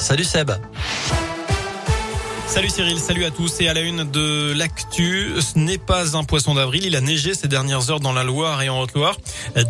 Salut Seb. Salut Cyril, salut à tous et à la une de l'actu. Ce n'est pas un poisson d'avril, il a neigé ces dernières heures dans la Loire et en Haute-Loire.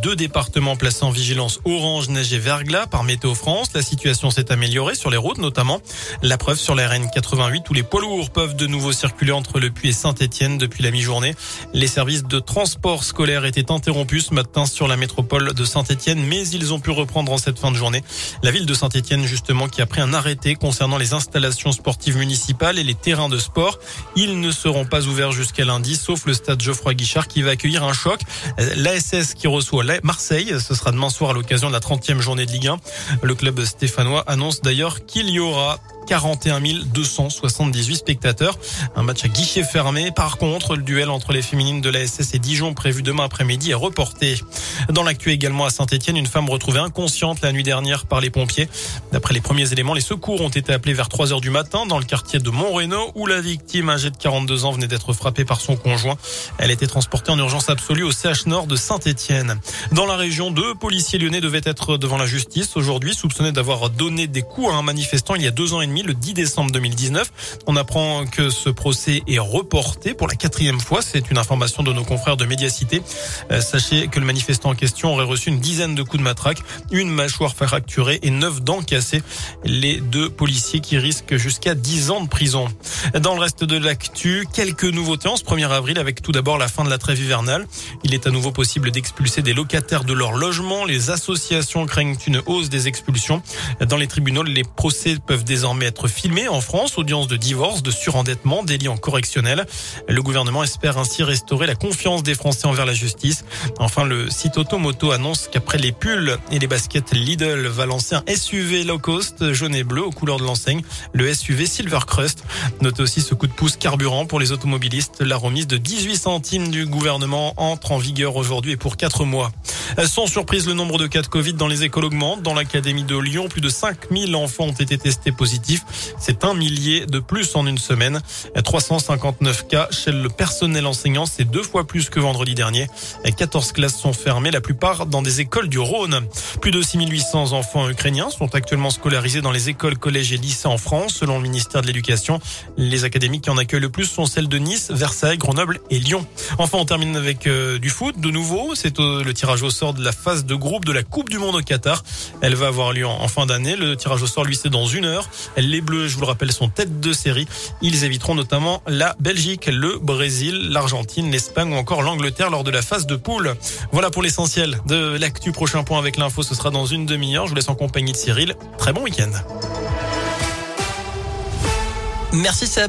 Deux départements placés en vigilance orange, neige et verglas par Météo France. La situation s'est améliorée sur les routes notamment. La preuve sur la RN 88 où les poids lourds peuvent de nouveau circuler entre Le Puy et Saint-Etienne depuis la mi-journée. Les services de transport scolaire étaient interrompus ce matin sur la métropole de Saint-Etienne, mais ils ont pu reprendre en cette fin de journée. La ville de Saint-Etienne justement qui a pris un arrêté concernant les installations sportives municipales et les terrains de sport. Ils ne seront pas ouverts jusqu'à lundi, sauf le stade Geoffroy Guichard qui va accueillir un choc. L'ASS qui reçoit Marseille, ce sera demain soir à l'occasion de la 30e journée de Ligue 1. Le club stéphanois annonce d'ailleurs qu'il y aura 41 278 spectateurs. Un match à guichet fermé. Par contre, le duel entre les féminines de la SS et Dijon prévu demain après-midi est reporté. Dans l'actu également à Saint-Etienne, une femme retrouvée inconsciente la nuit dernière par les pompiers. D'après les premiers éléments, les secours ont été appelés vers 3 heures du matin dans le quartier de Montrénaud où la victime âgée de 42 ans venait d'être frappée par son conjoint. Elle était transportée en urgence absolue au CH Nord de Saint-Etienne. Dans la région, deux policiers lyonnais devaient être devant la justice aujourd'hui, soupçonnés d'avoir donné des coups à un manifestant il y a deux ans et demi le 10 décembre 2019. On apprend que ce procès est reporté pour la quatrième fois. C'est une information de nos confrères de Médiacité. Euh, sachez que le manifestant en question aurait reçu une dizaine de coups de matraque, une mâchoire fracturée et neuf dents cassées. Les deux policiers qui risquent jusqu'à 10 ans de prison. Dans le reste de l'actu, quelques nouveautés en ce 1er avril avec tout d'abord la fin de la trêve hivernale. Il est à nouveau possible d'expulser des locataires de leur logement. Les associations craignent une hausse des expulsions. Dans les tribunaux, les procès peuvent désormais être filmé en France, audience de divorce, de surendettement, délit en correctionnel. Le gouvernement espère ainsi restaurer la confiance des Français envers la justice. Enfin, le site Automoto annonce qu'après les pulls et les baskets Lidl va lancer un SUV low cost jaune et bleu aux couleurs de l'enseigne, le SUV Silver Crust. Notez aussi ce coup de pouce carburant pour les automobilistes. La remise de 18 centimes du gouvernement entre en vigueur aujourd'hui et pour 4 mois. Sans surprise, le nombre de cas de Covid dans les écoles augmente. Dans l'académie de Lyon, plus de 5000 enfants ont été testés positifs. C'est un millier de plus en une semaine. 359 cas chez le personnel enseignant, c'est deux fois plus que vendredi dernier. 14 classes sont fermées, la plupart dans des écoles du Rhône. Plus de 6800 enfants ukrainiens sont actuellement scolarisés dans les écoles, collèges et lycées en France, selon le ministère de l'Éducation. Les académies qui en accueillent le plus sont celles de Nice, Versailles, Grenoble et Lyon. Enfin, on termine avec euh, du foot. De nouveau, c'est le tirage au de la phase de groupe de la Coupe du Monde au Qatar. Elle va avoir lieu en fin d'année. Le tirage au sort, lui, c'est dans une heure. Les Bleus, je vous le rappelle, sont tête de série. Ils éviteront notamment la Belgique, le Brésil, l'Argentine, l'Espagne ou encore l'Angleterre lors de la phase de poule. Voilà pour l'essentiel de l'actu. Prochain point avec l'info, ce sera dans une demi-heure. Je vous laisse en compagnie de Cyril. Très bon week-end. Merci Seb.